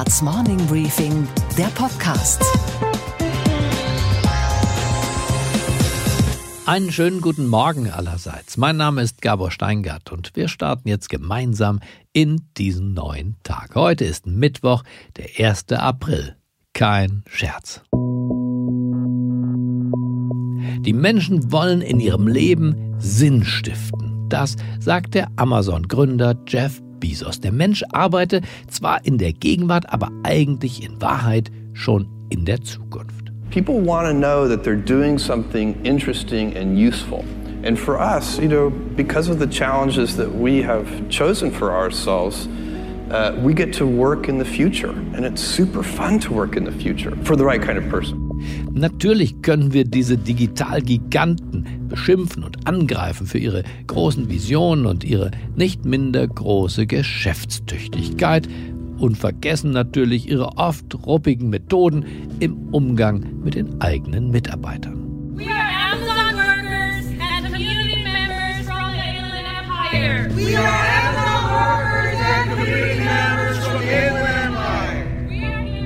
Handelsblatts Morning Briefing, der Podcast. Einen schönen guten Morgen allerseits. Mein Name ist Gabor Steingart und wir starten jetzt gemeinsam in diesen neuen Tag. Heute ist Mittwoch, der 1. April. Kein Scherz. Die Menschen wollen in ihrem Leben Sinn stiften. Das sagt der Amazon-Gründer Jeff Bezos. Der Mensch arbeite zwar in der Gegenwart, aber eigentlich in Wahrheit schon in der Zukunft. People want to know that they're doing something interesting and useful. And for us, you know, because of the challenges that we have chosen for ourselves, uh, we get to work in the future. And it's super fun to work in the future for the right kind of person. Natürlich können wir diese Digitalgiganten beschimpfen und angreifen für ihre großen Visionen und ihre nicht minder große Geschäftstüchtigkeit und vergessen natürlich ihre oft ruppigen Methoden im Umgang mit den eigenen Mitarbeitern. We are Amazon workers and community members from the Inland Empire. We are Amazon workers and community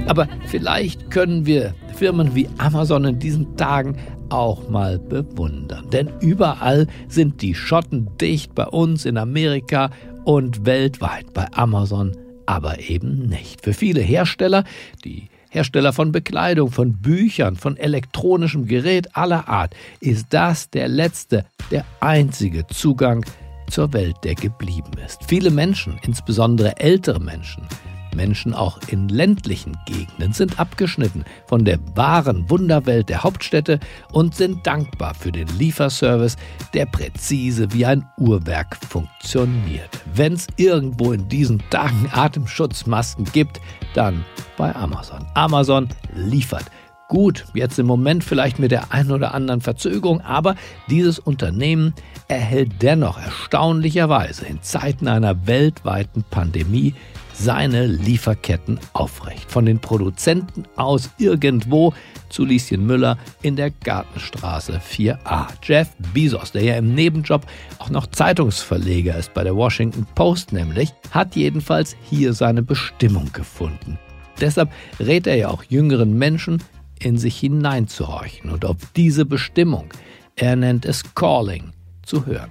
Aber vielleicht können wir Firmen wie Amazon in diesen Tagen auch mal bewundern. Denn überall sind die Schotten dicht, bei uns in Amerika und weltweit bei Amazon aber eben nicht. Für viele Hersteller, die Hersteller von Bekleidung, von Büchern, von elektronischem Gerät aller Art, ist das der letzte, der einzige Zugang zur Welt, der geblieben ist. Viele Menschen, insbesondere ältere Menschen, Menschen auch in ländlichen Gegenden sind abgeschnitten von der wahren Wunderwelt der Hauptstädte und sind dankbar für den Lieferservice, der präzise wie ein Uhrwerk funktioniert. Wenn es irgendwo in diesen Tagen Atemschutzmasken gibt, dann bei Amazon. Amazon liefert. Gut, jetzt im Moment vielleicht mit der einen oder anderen Verzögerung, aber dieses Unternehmen erhält dennoch erstaunlicherweise in Zeiten einer weltweiten Pandemie seine Lieferketten aufrecht. Von den Produzenten aus irgendwo zu Lieschen Müller in der Gartenstraße 4a. Jeff Bezos, der ja im Nebenjob auch noch Zeitungsverleger ist bei der Washington Post nämlich, hat jedenfalls hier seine Bestimmung gefunden. Deshalb rät er ja auch jüngeren Menschen, in sich hineinzuhorchen und auf diese Bestimmung, er nennt es Calling, zu hören.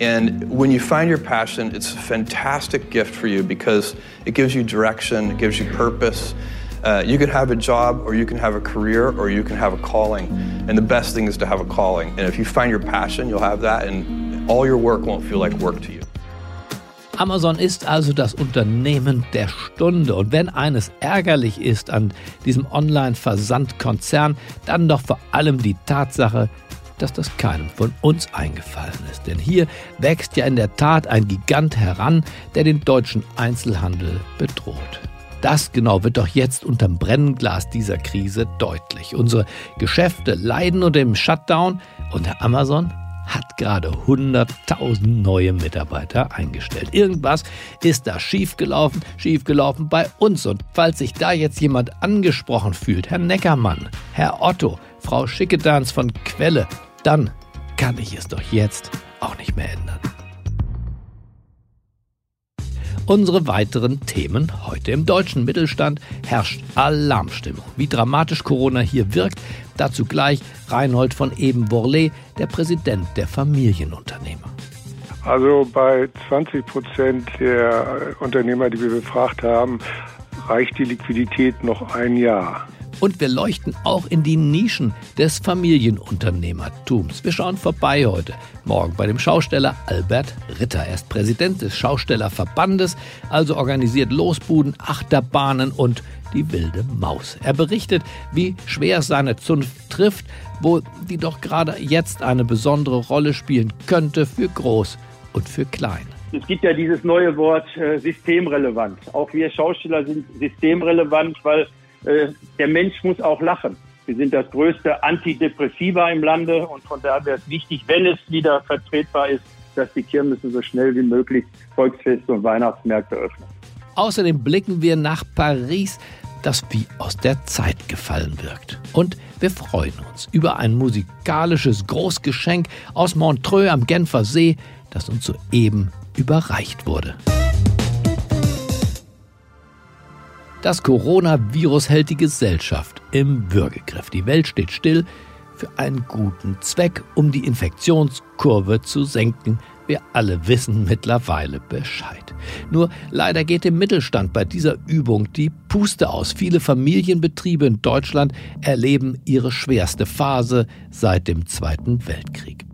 And when you find your passion, it's a fantastic gift for you because it gives you direction, it gives you purpose. Uh, you could have a job, or you can have a career, or you can have a calling. And the best thing is to have a calling. And if you find your passion, you'll have that, and all your work won't feel like work to you. Amazon ist also das Unternehmen der Stunde. Und wenn eines ärgerlich ist an diesem Online-Versandkonzern, dann doch vor allem die Tatsache, dass das keinem von uns eingefallen ist. Denn hier wächst ja in der Tat ein Gigant heran, der den deutschen Einzelhandel bedroht. Das genau wird doch jetzt unterm Brennglas dieser Krise deutlich. Unsere Geschäfte leiden unter dem Shutdown und der Amazon hat gerade 100.000 neue Mitarbeiter eingestellt. Irgendwas ist da schiefgelaufen, schiefgelaufen bei uns. Und falls sich da jetzt jemand angesprochen fühlt, Herr Neckermann, Herr Otto, Frau Schickedans von Quelle, dann kann ich es doch jetzt auch nicht mehr ändern. Unsere weiteren Themen heute. Im deutschen Mittelstand herrscht Alarmstimmung. Wie dramatisch Corona hier wirkt, dazu gleich Reinhold von Ebenborle, der Präsident der Familienunternehmer. Also bei 20 Prozent der Unternehmer, die wir befragt haben, reicht die Liquidität noch ein Jahr. Und wir leuchten auch in die Nischen des Familienunternehmertums. Wir schauen vorbei heute Morgen bei dem Schausteller Albert Ritter. Er ist Präsident des Schaustellerverbandes, also organisiert Losbuden, Achterbahnen und die wilde Maus. Er berichtet, wie schwer seine Zunft trifft, wo die doch gerade jetzt eine besondere Rolle spielen könnte für groß und für klein. Es gibt ja dieses neue Wort äh, systemrelevant. Auch wir Schausteller sind systemrelevant, weil äh, der Mensch muss auch lachen. Wir sind das größte Antidepressiva im Lande und von daher wäre es wichtig, wenn es wieder vertretbar ist, dass die Kirmessen so schnell wie möglich Volksfeste und Weihnachtsmärkte öffnen. Außerdem blicken wir nach Paris, das wie aus der Zeit gefallen wirkt. Und wir freuen uns über ein musikalisches Großgeschenk aus Montreux am Genfer See, das uns soeben überreicht wurde. Das Coronavirus hält die Gesellschaft im Würgegriff. Die Welt steht still für einen guten Zweck, um die Infektionskurve zu senken. Wir alle wissen mittlerweile Bescheid. Nur leider geht dem Mittelstand bei dieser Übung die Puste aus. Viele Familienbetriebe in Deutschland erleben ihre schwerste Phase seit dem Zweiten Weltkrieg.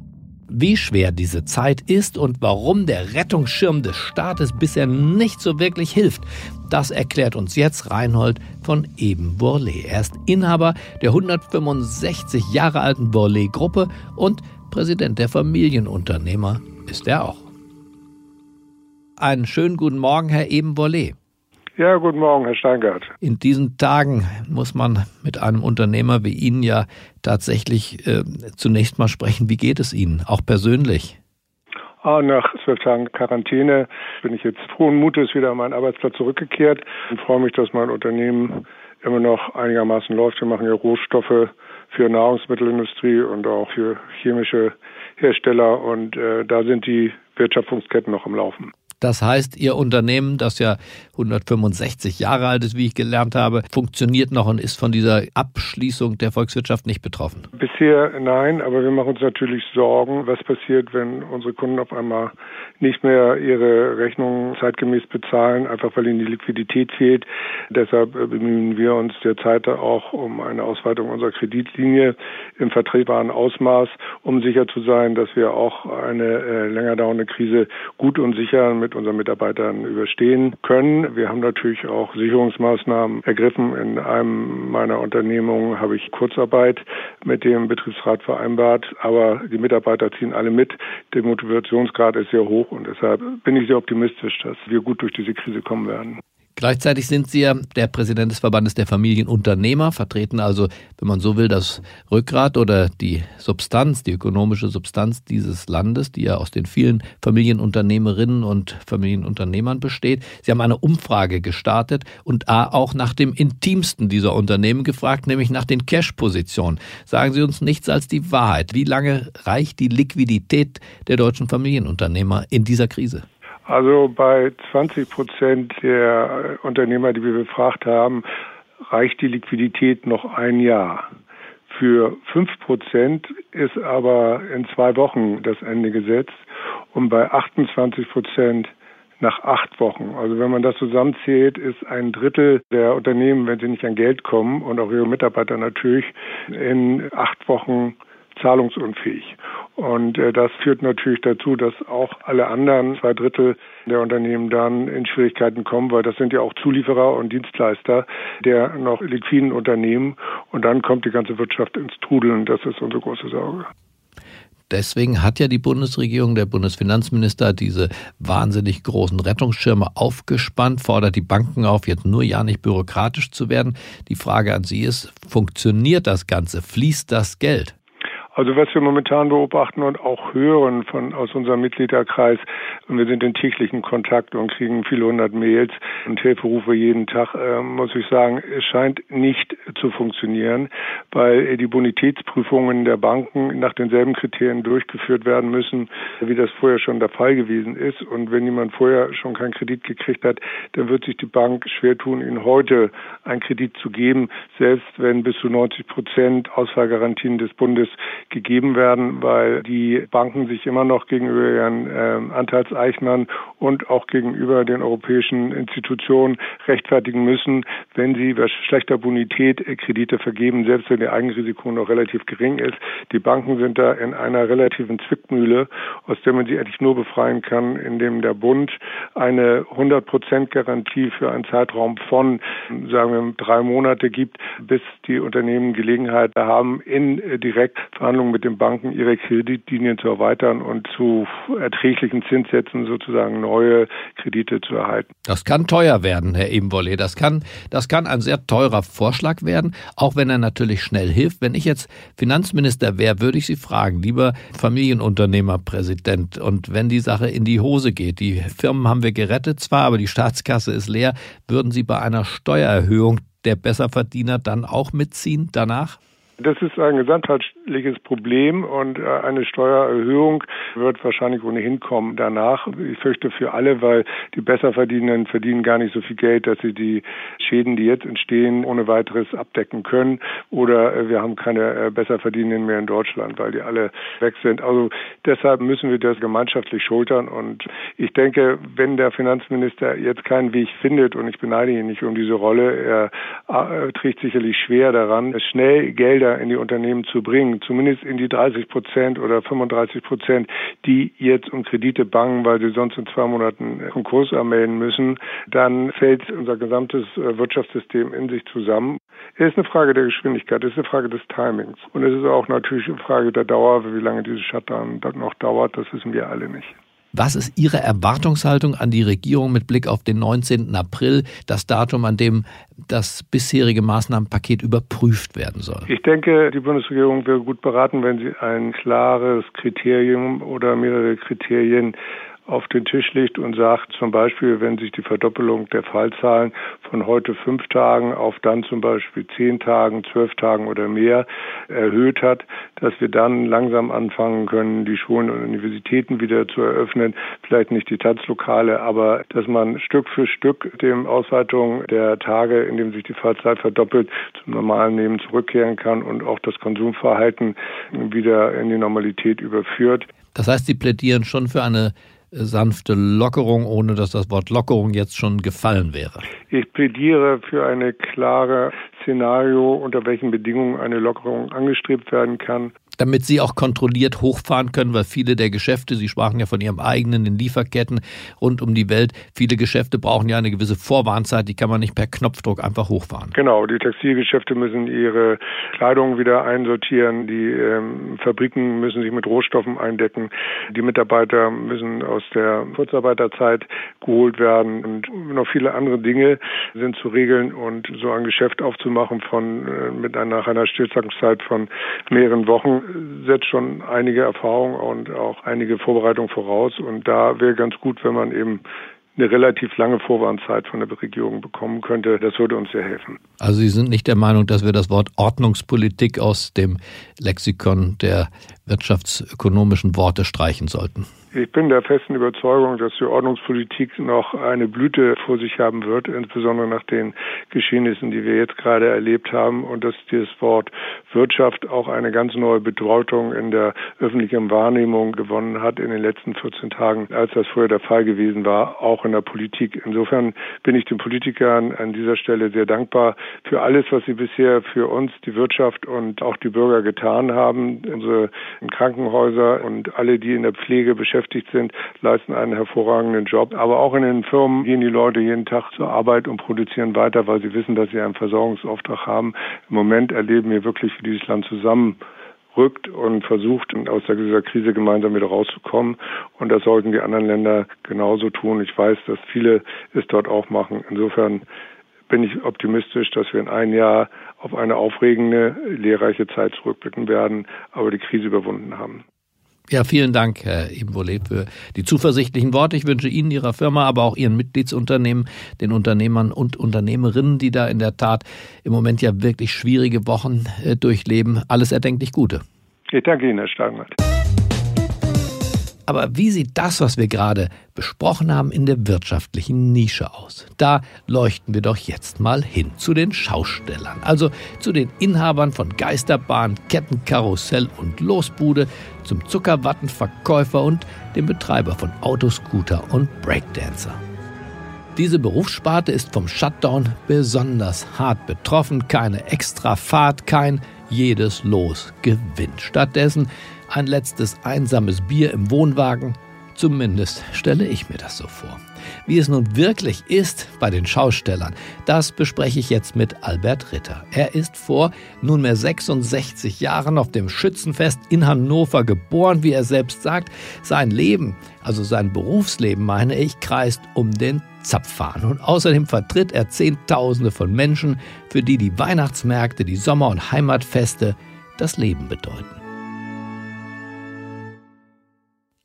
Wie schwer diese Zeit ist und warum der Rettungsschirm des Staates bisher nicht so wirklich hilft, das erklärt uns jetzt Reinhold von Eben Bourlet. Er ist Inhaber der 165 Jahre alten Bourlet-Gruppe und Präsident der Familienunternehmer ist er auch. Einen schönen guten Morgen, Herr Eben Bourlet. Ja, guten Morgen, Herr Steingart. In diesen Tagen muss man mit einem Unternehmer wie Ihnen ja tatsächlich äh, zunächst mal sprechen. Wie geht es Ihnen, auch persönlich? Ah, nach zwölf Tagen Quarantäne bin ich jetzt frohen Mutes wieder an meinen Arbeitsplatz zurückgekehrt und freue mich, dass mein Unternehmen immer noch einigermaßen läuft. Wir machen ja Rohstoffe für Nahrungsmittelindustrie und auch für chemische Hersteller und äh, da sind die Wirtschaftsketten noch am Laufen. Das heißt, Ihr Unternehmen, das ja 165 Jahre alt ist, wie ich gelernt habe, funktioniert noch und ist von dieser Abschließung der Volkswirtschaft nicht betroffen? Bisher nein, aber wir machen uns natürlich Sorgen, was passiert, wenn unsere Kunden auf einmal nicht mehr ihre Rechnungen zeitgemäß bezahlen, einfach weil ihnen die Liquidität fehlt. Deshalb bemühen wir uns derzeit auch um eine Ausweitung unserer Kreditlinie im vertretbaren Ausmaß, um sicher zu sein, dass wir auch eine äh, länger dauernde Krise gut und sicher mit mit unseren Mitarbeitern überstehen können. Wir haben natürlich auch Sicherungsmaßnahmen ergriffen. In einem meiner Unternehmungen habe ich Kurzarbeit mit dem Betriebsrat vereinbart, aber die Mitarbeiter ziehen alle mit. Der Motivationsgrad ist sehr hoch und deshalb bin ich sehr optimistisch, dass wir gut durch diese Krise kommen werden. Gleichzeitig sind Sie ja der Präsident des Verbandes der Familienunternehmer, vertreten also, wenn man so will, das Rückgrat oder die Substanz, die ökonomische Substanz dieses Landes, die ja aus den vielen Familienunternehmerinnen und Familienunternehmern besteht. Sie haben eine Umfrage gestartet und auch nach dem intimsten dieser Unternehmen gefragt, nämlich nach den Cash-Positionen. Sagen Sie uns nichts als die Wahrheit. Wie lange reicht die Liquidität der deutschen Familienunternehmer in dieser Krise? Also bei 20 Prozent der Unternehmer, die wir befragt haben, reicht die Liquidität noch ein Jahr. Für fünf Prozent ist aber in zwei Wochen das Ende gesetzt und bei 28 Prozent nach acht Wochen. Also wenn man das zusammenzählt, ist ein Drittel der Unternehmen, wenn sie nicht an Geld kommen und auch ihre Mitarbeiter natürlich, in acht Wochen zahlungsunfähig. Und äh, das führt natürlich dazu, dass auch alle anderen zwei Drittel der Unternehmen dann in Schwierigkeiten kommen, weil das sind ja auch Zulieferer und Dienstleister der noch liquiden Unternehmen. Und dann kommt die ganze Wirtschaft ins Trudeln. Das ist unsere große Sorge. Deswegen hat ja die Bundesregierung, der Bundesfinanzminister, diese wahnsinnig großen Rettungsschirme aufgespannt, fordert die Banken auf, jetzt nur ja nicht bürokratisch zu werden. Die Frage an Sie ist, funktioniert das Ganze? Fließt das Geld? Also was wir momentan beobachten und auch hören von aus unserem Mitgliederkreis, und wir sind in täglichen Kontakt und kriegen viele hundert Mails und Hilferufe jeden Tag, äh, muss ich sagen, es scheint nicht zu funktionieren, weil die Bonitätsprüfungen der Banken nach denselben Kriterien durchgeführt werden müssen, wie das vorher schon der Fall gewesen ist. Und wenn jemand vorher schon keinen Kredit gekriegt hat, dann wird sich die Bank schwer tun, ihnen heute einen Kredit zu geben, selbst wenn bis zu 90 Prozent Ausfallgarantien des Bundes gegeben werden, weil die Banken sich immer noch gegenüber ihren äh, Anteilseignern und auch gegenüber den europäischen Institutionen rechtfertigen müssen, wenn sie bei schlechter Bonität Kredite vergeben, selbst wenn ihr Eigenrisiko noch relativ gering ist. Die Banken sind da in einer relativen Zwickmühle, aus der man sie eigentlich nur befreien kann, indem der Bund eine 100 Prozent Garantie für einen Zeitraum von, sagen wir, drei Monate gibt, bis die Unternehmen Gelegenheit haben, in äh, Direktverhandlungen Verhandlungen mit den Banken, ihre Kreditlinien zu erweitern und zu erträglichen Zinssätzen sozusagen neue Kredite zu erhalten. Das kann teuer werden, Herr Ebenwolle. Das kann, das kann ein sehr teurer Vorschlag werden, auch wenn er natürlich schnell hilft. Wenn ich jetzt Finanzminister wäre, würde ich Sie fragen, lieber Familienunternehmerpräsident, und wenn die Sache in die Hose geht, die Firmen haben wir gerettet zwar, aber die Staatskasse ist leer, würden Sie bei einer Steuererhöhung der Besserverdiener dann auch mitziehen danach? Das ist ein wirtschaftliches Problem und äh, eine Steuererhöhung wird wahrscheinlich ohnehin kommen danach. Ich fürchte für alle, weil die Besserverdienenden verdienen gar nicht so viel Geld, dass sie die Schäden, die jetzt entstehen, ohne weiteres abdecken können. Oder äh, wir haben keine äh, Besserverdienenden mehr in Deutschland, weil die alle weg sind. Also deshalb müssen wir das gemeinschaftlich schultern. Und ich denke, wenn der Finanzminister jetzt keinen Weg findet, und ich beneide ihn nicht um diese Rolle, er trägt sicherlich schwer daran, schnell Gelder in die Unternehmen zu bringen, zumindest in die 30 Prozent oder 35 Prozent, die jetzt um Kredite bangen, weil sie sonst in zwei Monaten Konkurs anmelden müssen, dann fällt unser gesamtes äh, Wirtschaftssystem in sich zusammen. Es ist eine Frage der Geschwindigkeit, es ist eine Frage des Timings und es ist auch natürlich eine Frage der Dauer, wie lange diese Shutdown noch dauert, das wissen wir alle nicht. Was ist Ihre Erwartungshaltung an die Regierung mit Blick auf den 19. April, das Datum, an dem das bisherige Maßnahmenpaket überprüft werden soll? Ich denke, die Bundesregierung wäre gut beraten, wenn sie ein klares Kriterium oder mehrere Kriterien auf den Tisch legt und sagt, zum Beispiel, wenn sich die Verdoppelung der Fallzahlen von heute fünf Tagen auf dann zum Beispiel zehn Tagen, zwölf Tagen oder mehr erhöht hat, dass wir dann langsam anfangen können, die Schulen und Universitäten wieder zu eröffnen. Vielleicht nicht die Tanzlokale, aber dass man Stück für Stück dem Ausweitung der Tage, in dem sich die Fallzeit verdoppelt, zum normalen Leben zurückkehren kann und auch das Konsumverhalten wieder in die Normalität überführt. Das heißt, Sie plädieren schon für eine sanfte Lockerung, ohne dass das Wort Lockerung jetzt schon gefallen wäre? Ich plädiere für eine klare Szenario, unter welchen Bedingungen eine Lockerung angestrebt werden kann damit Sie auch kontrolliert hochfahren können, weil viele der Geschäfte, Sie sprachen ja von Ihrem eigenen, den Lieferketten rund um die Welt, viele Geschäfte brauchen ja eine gewisse Vorwarnzeit, die kann man nicht per Knopfdruck einfach hochfahren. Genau, die Textilgeschäfte müssen ihre Kleidung wieder einsortieren, die ähm, Fabriken müssen sich mit Rohstoffen eindecken, die Mitarbeiter müssen aus der Kurzarbeiterzeit geholt werden und noch viele andere Dinge sind zu regeln und so ein Geschäft aufzumachen von äh, mit einer, nach einer Stillstandszeit von mehreren Wochen setzt schon einige Erfahrungen und auch einige Vorbereitungen voraus. Und da wäre ganz gut, wenn man eben eine relativ lange Vorwarnzeit von der Regierung bekommen könnte. Das würde uns sehr helfen. Also Sie sind nicht der Meinung, dass wir das Wort Ordnungspolitik aus dem Lexikon der wirtschaftsökonomischen Worte streichen sollten? Ich bin der festen Überzeugung, dass die Ordnungspolitik noch eine Blüte vor sich haben wird, insbesondere nach den Geschehnissen, die wir jetzt gerade erlebt haben und dass dieses Wort Wirtschaft auch eine ganz neue Bedeutung in der öffentlichen Wahrnehmung gewonnen hat in den letzten 14 Tagen, als das vorher der Fall gewesen war, auch in der Politik. Insofern bin ich den Politikern an dieser Stelle sehr dankbar für alles, was sie bisher für uns, die Wirtschaft und auch die Bürger getan haben. Unsere Krankenhäuser und alle, die in der Pflege beschäftigt beschäftigt sind, leisten einen hervorragenden Job. Aber auch in den Firmen gehen die Leute jeden Tag zur Arbeit und produzieren weiter, weil sie wissen, dass sie einen Versorgungsauftrag haben. Im Moment erleben wir wirklich, wie dieses Land zusammen rückt und versucht, aus dieser Krise gemeinsam wieder rauszukommen. Und das sollten die anderen Länder genauso tun. Ich weiß, dass viele es dort auch machen. Insofern bin ich optimistisch, dass wir in einem Jahr auf eine aufregende, lehrreiche Zeit zurückblicken werden, aber die Krise überwunden haben. Ja, vielen Dank, Herr Imbolé, für die zuversichtlichen Worte. Ich wünsche Ihnen, Ihrer Firma, aber auch Ihren Mitgliedsunternehmen, den Unternehmern und Unternehmerinnen, die da in der Tat im Moment ja wirklich schwierige Wochen äh, durchleben, alles erdenklich Gute. Ich danke Ihnen, Herr Steinmeier. Aber wie sieht das, was wir gerade besprochen haben, in der wirtschaftlichen Nische aus? Da leuchten wir doch jetzt mal hin zu den Schaustellern, also zu den Inhabern von Geisterbahn, Kettenkarussell und Losbude, zum Zuckerwattenverkäufer und dem Betreiber von Autoscooter und Breakdancer. Diese Berufssparte ist vom Shutdown besonders hart betroffen. Keine extra Fahrt, kein jedes Los gewinnt. Stattdessen ein letztes einsames Bier im Wohnwagen. Zumindest stelle ich mir das so vor. Wie es nun wirklich ist bei den Schaustellern, das bespreche ich jetzt mit Albert Ritter. Er ist vor nunmehr 66 Jahren auf dem Schützenfest in Hannover geboren, wie er selbst sagt. Sein Leben, also sein Berufsleben, meine ich, kreist um den Zapfhahn. Und außerdem vertritt er Zehntausende von Menschen, für die die Weihnachtsmärkte, die Sommer- und Heimatfeste das Leben bedeuten.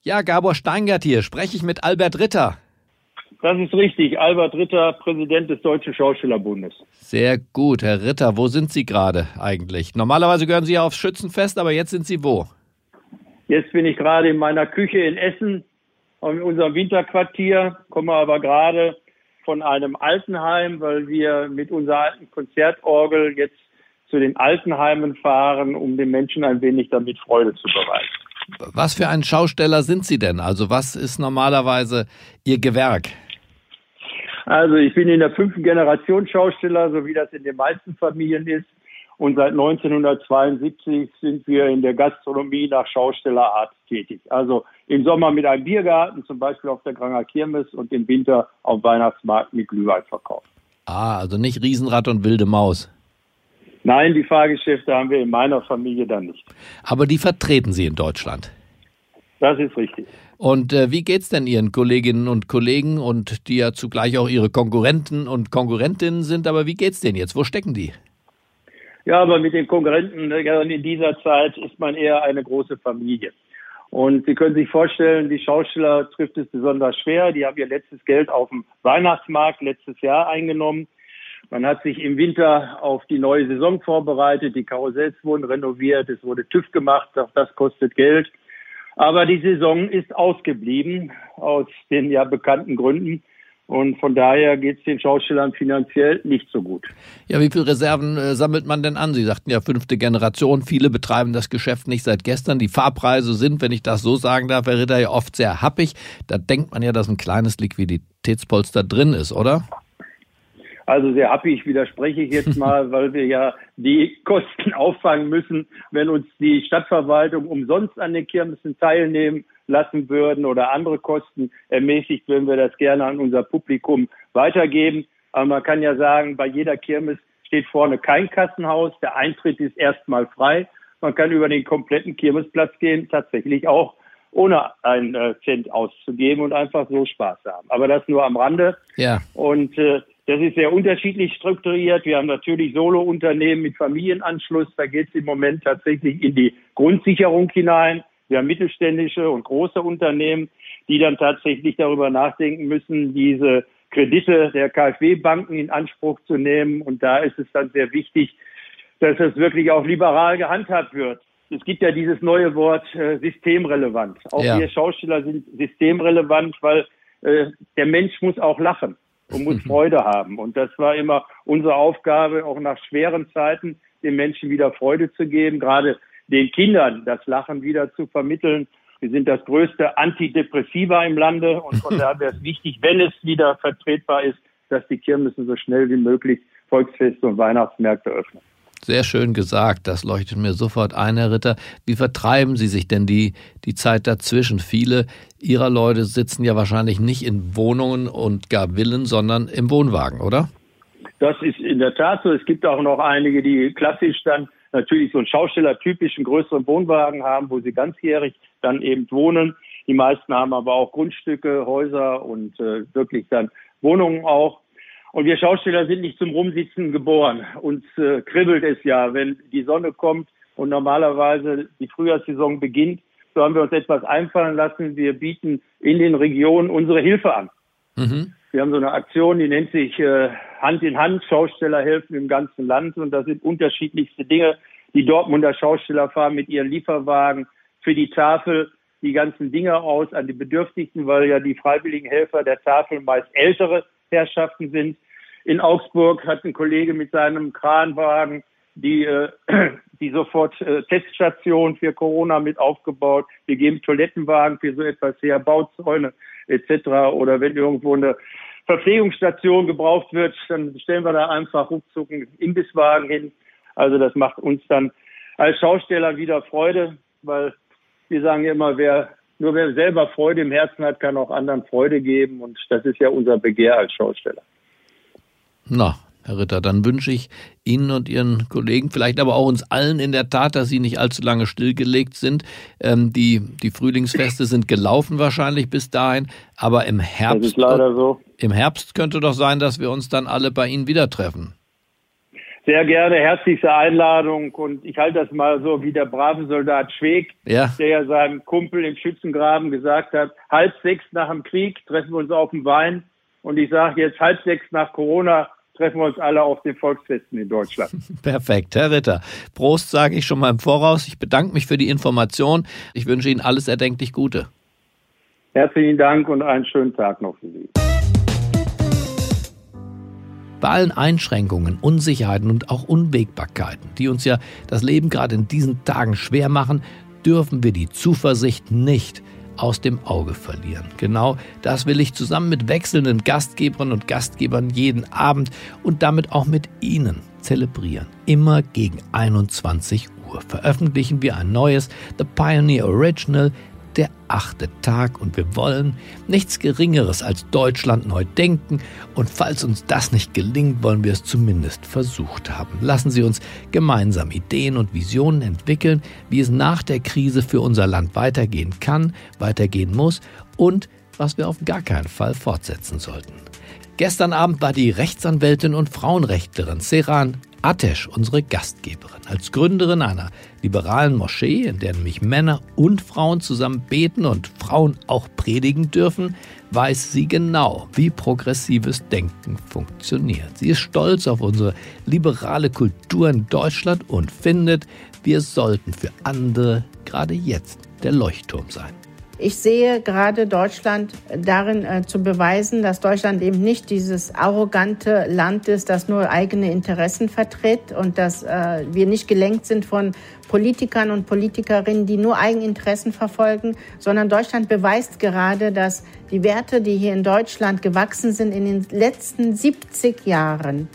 Ja, Gabor Steingart hier, spreche ich mit Albert Ritter. Das ist richtig. Albert Ritter, Präsident des Deutschen Schauspielerbundes. Sehr gut. Herr Ritter, wo sind Sie gerade eigentlich? Normalerweise gehören Sie ja aufs Schützenfest, aber jetzt sind Sie wo? Jetzt bin ich gerade in meiner Küche in Essen, in unserem Winterquartier, komme aber gerade von einem Altenheim, weil wir mit unserer alten Konzertorgel jetzt zu den Altenheimen fahren, um den Menschen ein wenig damit Freude zu bereiten. Was für ein Schausteller sind Sie denn? Also was ist normalerweise Ihr Gewerk? Also ich bin in der fünften Generation Schausteller, so wie das in den meisten Familien ist. Und seit 1972 sind wir in der Gastronomie nach Schaustellerart tätig. Also im Sommer mit einem Biergarten, zum Beispiel auf der Granger Kirmes und im Winter auf Weihnachtsmarkt mit Glühweinverkauf. Ah, also nicht Riesenrad und wilde Maus. Nein, die Fahrgeschäfte haben wir in meiner Familie dann nicht. Aber die vertreten Sie in Deutschland. Das ist richtig. Und äh, wie geht's denn Ihren Kolleginnen und Kollegen und die ja zugleich auch Ihre Konkurrenten und Konkurrentinnen sind, aber wie geht's denen jetzt? Wo stecken die? Ja, aber mit den Konkurrenten in dieser Zeit ist man eher eine große Familie. Und Sie können sich vorstellen, die Schauspieler trifft es besonders schwer. Die haben ihr letztes Geld auf dem Weihnachtsmarkt letztes Jahr eingenommen. Man hat sich im Winter auf die neue Saison vorbereitet. Die Karussells wurden renoviert. Es wurde TÜV gemacht. Auch das kostet Geld. Aber die Saison ist ausgeblieben aus den ja bekannten Gründen. Und von daher geht es den Schauspielern finanziell nicht so gut. Ja, wie viele Reserven äh, sammelt man denn an? Sie sagten ja fünfte Generation. Viele betreiben das Geschäft nicht seit gestern. Die Fahrpreise sind, wenn ich das so sagen darf, Herr Ritter, ja oft sehr happig. Da denkt man ja, dass ein kleines Liquiditätspolster drin ist, oder? Also sehr widerspreche ich jetzt mal, weil wir ja die Kosten auffangen müssen, wenn uns die Stadtverwaltung umsonst an den Kirmessen teilnehmen lassen würden oder andere Kosten ermäßigt, würden wir das gerne an unser Publikum weitergeben. Aber man kann ja sagen, bei jeder Kirmes steht vorne kein Kassenhaus. Der Eintritt ist erstmal frei. Man kann über den kompletten Kirmesplatz gehen, tatsächlich auch ohne einen äh, Cent auszugeben und einfach so Spaß haben. Aber das nur am Rande. Ja. Und äh, das ist sehr unterschiedlich strukturiert. Wir haben natürlich Solo-Unternehmen mit Familienanschluss. Da geht es im Moment tatsächlich in die Grundsicherung hinein. Wir haben mittelständische und große Unternehmen, die dann tatsächlich darüber nachdenken müssen, diese Kredite der KfW-Banken in Anspruch zu nehmen. Und da ist es dann sehr wichtig, dass es wirklich auch liberal gehandhabt wird. Es gibt ja dieses neue Wort äh, systemrelevant. Auch ja. wir Schauspieler sind systemrelevant, weil äh, der Mensch muss auch lachen und muss Freude haben. Und das war immer unsere Aufgabe, auch nach schweren Zeiten den Menschen wieder Freude zu geben, gerade den Kindern das Lachen wieder zu vermitteln. Wir sind das größte Antidepressiva im Lande und von daher wäre es wichtig, wenn es wieder vertretbar ist, dass die Kirmessen so schnell wie möglich Volksfeste und Weihnachtsmärkte öffnen. Sehr schön gesagt, das leuchtet mir sofort ein, Herr Ritter. Wie vertreiben Sie sich denn die, die Zeit dazwischen? Viele Ihrer Leute sitzen ja wahrscheinlich nicht in Wohnungen und gar Villen, sondern im Wohnwagen, oder? Das ist in der Tat so. Es gibt auch noch einige, die klassisch dann natürlich so einen Schaustellertypischen größeren Wohnwagen haben, wo sie ganzjährig dann eben wohnen. Die meisten haben aber auch Grundstücke, Häuser und äh, wirklich dann Wohnungen auch. Und wir Schausteller sind nicht zum Rumsitzen geboren. Uns äh, kribbelt es ja, wenn die Sonne kommt und normalerweise die Frühjahrssaison beginnt. So haben wir uns etwas einfallen lassen. Wir bieten in den Regionen unsere Hilfe an. Mhm. Wir haben so eine Aktion, die nennt sich äh, Hand in Hand, Schausteller helfen im ganzen Land. Und das sind unterschiedlichste Dinge. Die Dortmunder Schausteller fahren mit ihren Lieferwagen für die Tafel die ganzen Dinge aus an die Bedürftigsten, weil ja die freiwilligen Helfer der Tafel meist ältere Herrschaften sind. In Augsburg hat ein Kollege mit seinem Kranwagen die, äh, die sofort äh, Teststation für Corona mit aufgebaut. Wir geben Toilettenwagen für so etwas her, Bauzäune etc. Oder wenn irgendwo eine Verpflegungsstation gebraucht wird, dann stellen wir da einfach ruckzuck einen Imbisswagen hin. Also das macht uns dann als Schausteller wieder Freude, weil wir sagen ja immer, wer nur wer selber Freude im Herzen hat, kann auch anderen Freude geben. Und das ist ja unser Begehr als Schausteller. Na, Herr Ritter, dann wünsche ich Ihnen und Ihren Kollegen, vielleicht aber auch uns allen in der Tat, dass Sie nicht allzu lange stillgelegt sind. Ähm, die, die Frühlingsfeste sind gelaufen wahrscheinlich bis dahin, aber im Herbst. So. Im Herbst könnte doch sein, dass wir uns dann alle bei Ihnen wieder treffen. Sehr gerne, herzlichste Einladung und ich halte das mal so wie der brave Soldat Schweg, ja. der ja seinem Kumpel im Schützengraben gesagt hat, halb sechs nach dem Krieg treffen wir uns auf dem Wein Und ich sage jetzt halb sechs nach Corona treffen wir uns alle auf den Volksfesten in Deutschland. Perfekt, Herr Ritter. Prost sage ich schon mal im Voraus. Ich bedanke mich für die Information. Ich wünsche Ihnen alles erdenklich Gute. Herzlichen Dank und einen schönen Tag noch für Sie. Bei allen Einschränkungen, Unsicherheiten und auch Unwägbarkeiten, die uns ja das Leben gerade in diesen Tagen schwer machen, dürfen wir die Zuversicht nicht aus dem Auge verlieren. Genau das will ich zusammen mit wechselnden Gastgebern und Gastgebern jeden Abend und damit auch mit Ihnen zelebrieren. Immer gegen 21 Uhr veröffentlichen wir ein neues The Pioneer Original der achte Tag und wir wollen nichts Geringeres als Deutschland neu denken und falls uns das nicht gelingt, wollen wir es zumindest versucht haben. Lassen Sie uns gemeinsam Ideen und Visionen entwickeln, wie es nach der Krise für unser Land weitergehen kann, weitergehen muss und was wir auf gar keinen Fall fortsetzen sollten. Gestern Abend war die Rechtsanwältin und Frauenrechtlerin Seran Atesh unsere Gastgeberin. Als Gründerin einer liberalen Moschee, in der nämlich Männer und Frauen zusammen beten und Frauen auch predigen dürfen, weiß sie genau, wie progressives Denken funktioniert. Sie ist stolz auf unsere liberale Kultur in Deutschland und findet, wir sollten für andere gerade jetzt der Leuchtturm sein. Ich sehe gerade Deutschland darin äh, zu beweisen, dass Deutschland eben nicht dieses arrogante Land ist, das nur eigene Interessen vertritt und dass äh, wir nicht gelenkt sind von Politikern und Politikerinnen, die nur Eigeninteressen verfolgen, sondern Deutschland beweist gerade, dass die Werte, die hier in Deutschland gewachsen sind in den letzten 70 Jahren,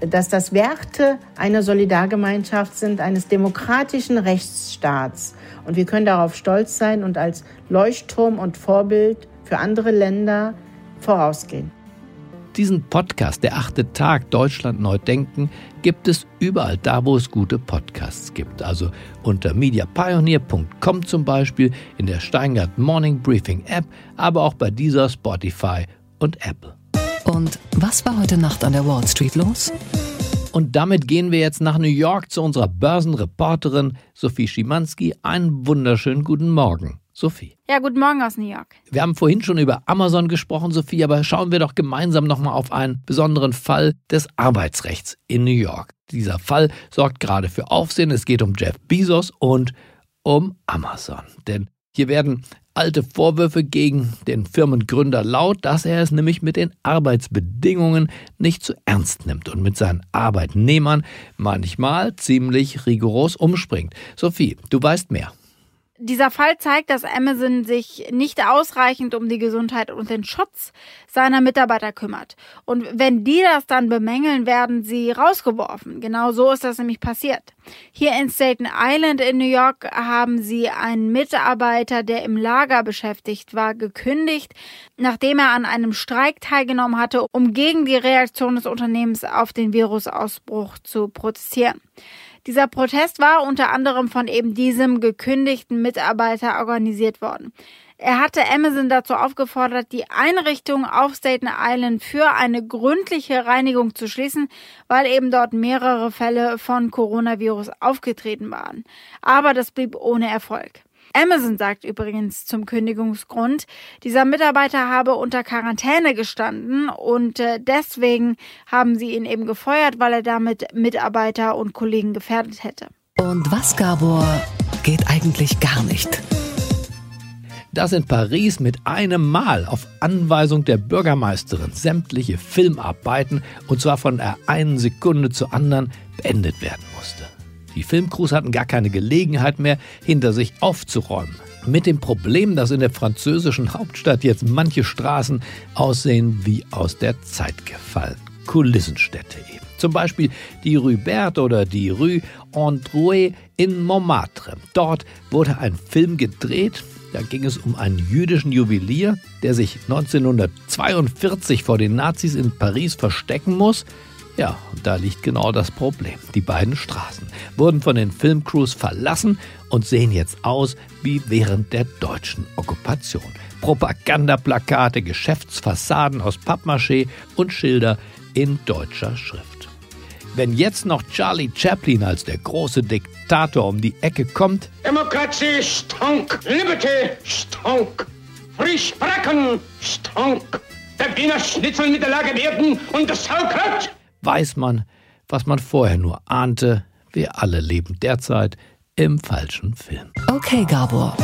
dass das Werte einer Solidargemeinschaft sind, eines demokratischen Rechtsstaats. Und wir können darauf stolz sein und als Leuchtturm und Vorbild für andere Länder vorausgehen. Diesen Podcast, der achte Tag Deutschland neu denken, gibt es überall da, wo es gute Podcasts gibt. Also unter mediapioneer.com zum Beispiel, in der Steingart Morning Briefing App, aber auch bei dieser Spotify und Apple. Und was war heute Nacht an der Wall Street los? Und damit gehen wir jetzt nach New York zu unserer Börsenreporterin Sophie Schimanski. Einen wunderschönen guten Morgen. Sophie. Ja, guten Morgen aus New York. Wir haben vorhin schon über Amazon gesprochen, Sophie, aber schauen wir doch gemeinsam nochmal auf einen besonderen Fall des Arbeitsrechts in New York. Dieser Fall sorgt gerade für Aufsehen. Es geht um Jeff Bezos und um Amazon. Denn hier werden alte Vorwürfe gegen den Firmengründer laut, dass er es nämlich mit den Arbeitsbedingungen nicht zu ernst nimmt und mit seinen Arbeitnehmern manchmal ziemlich rigoros umspringt. Sophie, du weißt mehr. Dieser Fall zeigt, dass Amazon sich nicht ausreichend um die Gesundheit und den Schutz seiner Mitarbeiter kümmert. Und wenn die das dann bemängeln, werden sie rausgeworfen. Genau so ist das nämlich passiert. Hier in Staten Island in New York haben sie einen Mitarbeiter, der im Lager beschäftigt war, gekündigt, nachdem er an einem Streik teilgenommen hatte, um gegen die Reaktion des Unternehmens auf den Virusausbruch zu protestieren. Dieser Protest war unter anderem von eben diesem gekündigten Mitarbeiter organisiert worden. Er hatte Amazon dazu aufgefordert, die Einrichtung auf Staten Island für eine gründliche Reinigung zu schließen, weil eben dort mehrere Fälle von Coronavirus aufgetreten waren. Aber das blieb ohne Erfolg. Amazon sagt übrigens zum Kündigungsgrund, dieser Mitarbeiter habe unter Quarantäne gestanden und äh, deswegen haben sie ihn eben gefeuert, weil er damit Mitarbeiter und Kollegen gefährdet hätte. Und was, Gabor, geht eigentlich gar nicht? dass in Paris mit einem Mal auf Anweisung der Bürgermeisterin sämtliche Filmarbeiten, und zwar von der einen Sekunde zur anderen, beendet werden musste. Die Filmcrews hatten gar keine Gelegenheit mehr, hinter sich aufzuräumen. Mit dem Problem, dass in der französischen Hauptstadt jetzt manche Straßen aussehen wie aus der Zeit gefallen. Kulissenstädte eben. Zum Beispiel die Rue Berthe oder die Rue Androuet in Montmartre. Dort wurde ein Film gedreht. Da ging es um einen jüdischen Juwelier, der sich 1942 vor den Nazis in Paris verstecken muss ja, und da liegt genau das Problem. Die beiden Straßen wurden von den Filmcrews verlassen und sehen jetzt aus wie während der deutschen Okkupation. Propagandaplakate, Geschäftsfassaden aus Pappmaché und Schilder in deutscher Schrift. Wenn jetzt noch Charlie Chaplin als der große Diktator um die Ecke kommt, Demokratie stonk, Liberty stonk, Free sprechen stonk, der Wiener Schnitzel mit der Lage werden und das Sauerkraut. Weiß man, was man vorher nur ahnte, wir alle leben derzeit im falschen Film. Okay, Gabor.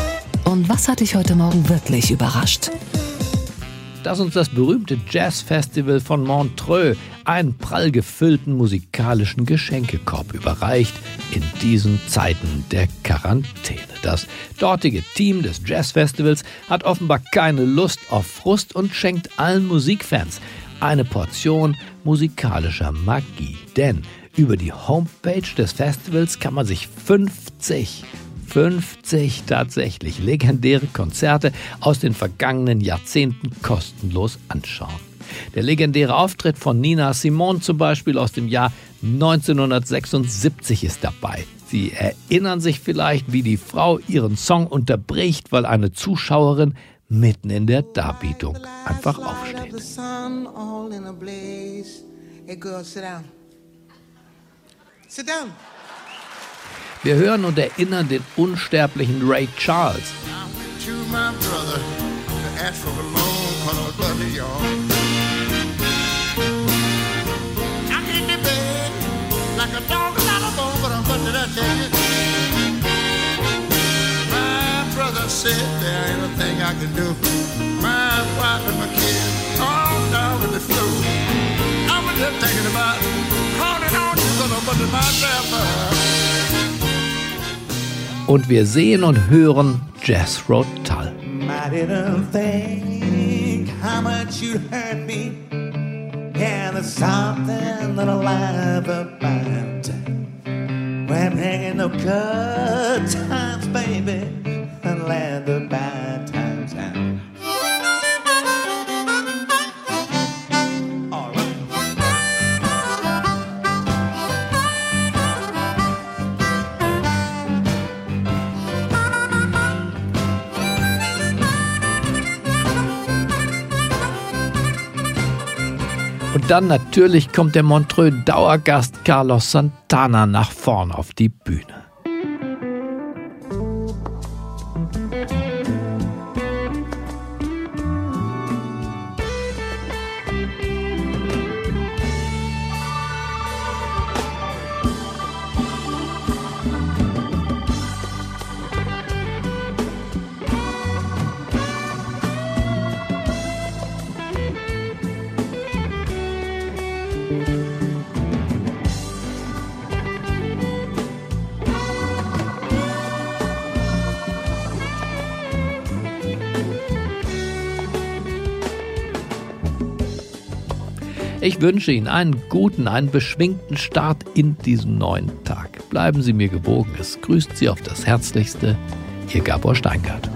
Und was hat dich heute Morgen wirklich überrascht? dass uns das berühmte Jazzfestival von Montreux einen prall gefüllten musikalischen Geschenkekorb überreicht in diesen Zeiten der Quarantäne. Das dortige Team des Jazzfestivals hat offenbar keine Lust auf Frust und schenkt allen Musikfans eine Portion musikalischer Magie. Denn über die Homepage des Festivals kann man sich 50 50 tatsächlich legendäre Konzerte aus den vergangenen Jahrzehnten kostenlos anschauen. Der legendäre Auftritt von Nina Simone zum Beispiel aus dem Jahr 1976 ist dabei. Sie erinnern sich vielleicht, wie die Frau ihren Song unterbricht, weil eine Zuschauerin mitten in der Darbietung einfach aufsteht. Sit down. Wir hören und erinnern den unsterblichen Ray Charles. Said there ain't a thing I can do. My wife and my kids all down in the floor. I was just thinking about calling on gonna put myself. Und wir sehen und hören Jazz Road Tull. I didn't think how much you'd hurt me. Yeah, there's something that I laugh about. When hanging up good times, baby, and let the bad times out. Und dann natürlich kommt der Montreux-Dauergast Carlos Santana nach vorn auf die Bühne. Ich wünsche Ihnen einen guten, einen beschwingten Start in diesen neuen Tag. Bleiben Sie mir gewogen. Es grüßt Sie auf das Herzlichste. Ihr Gabor Steingart.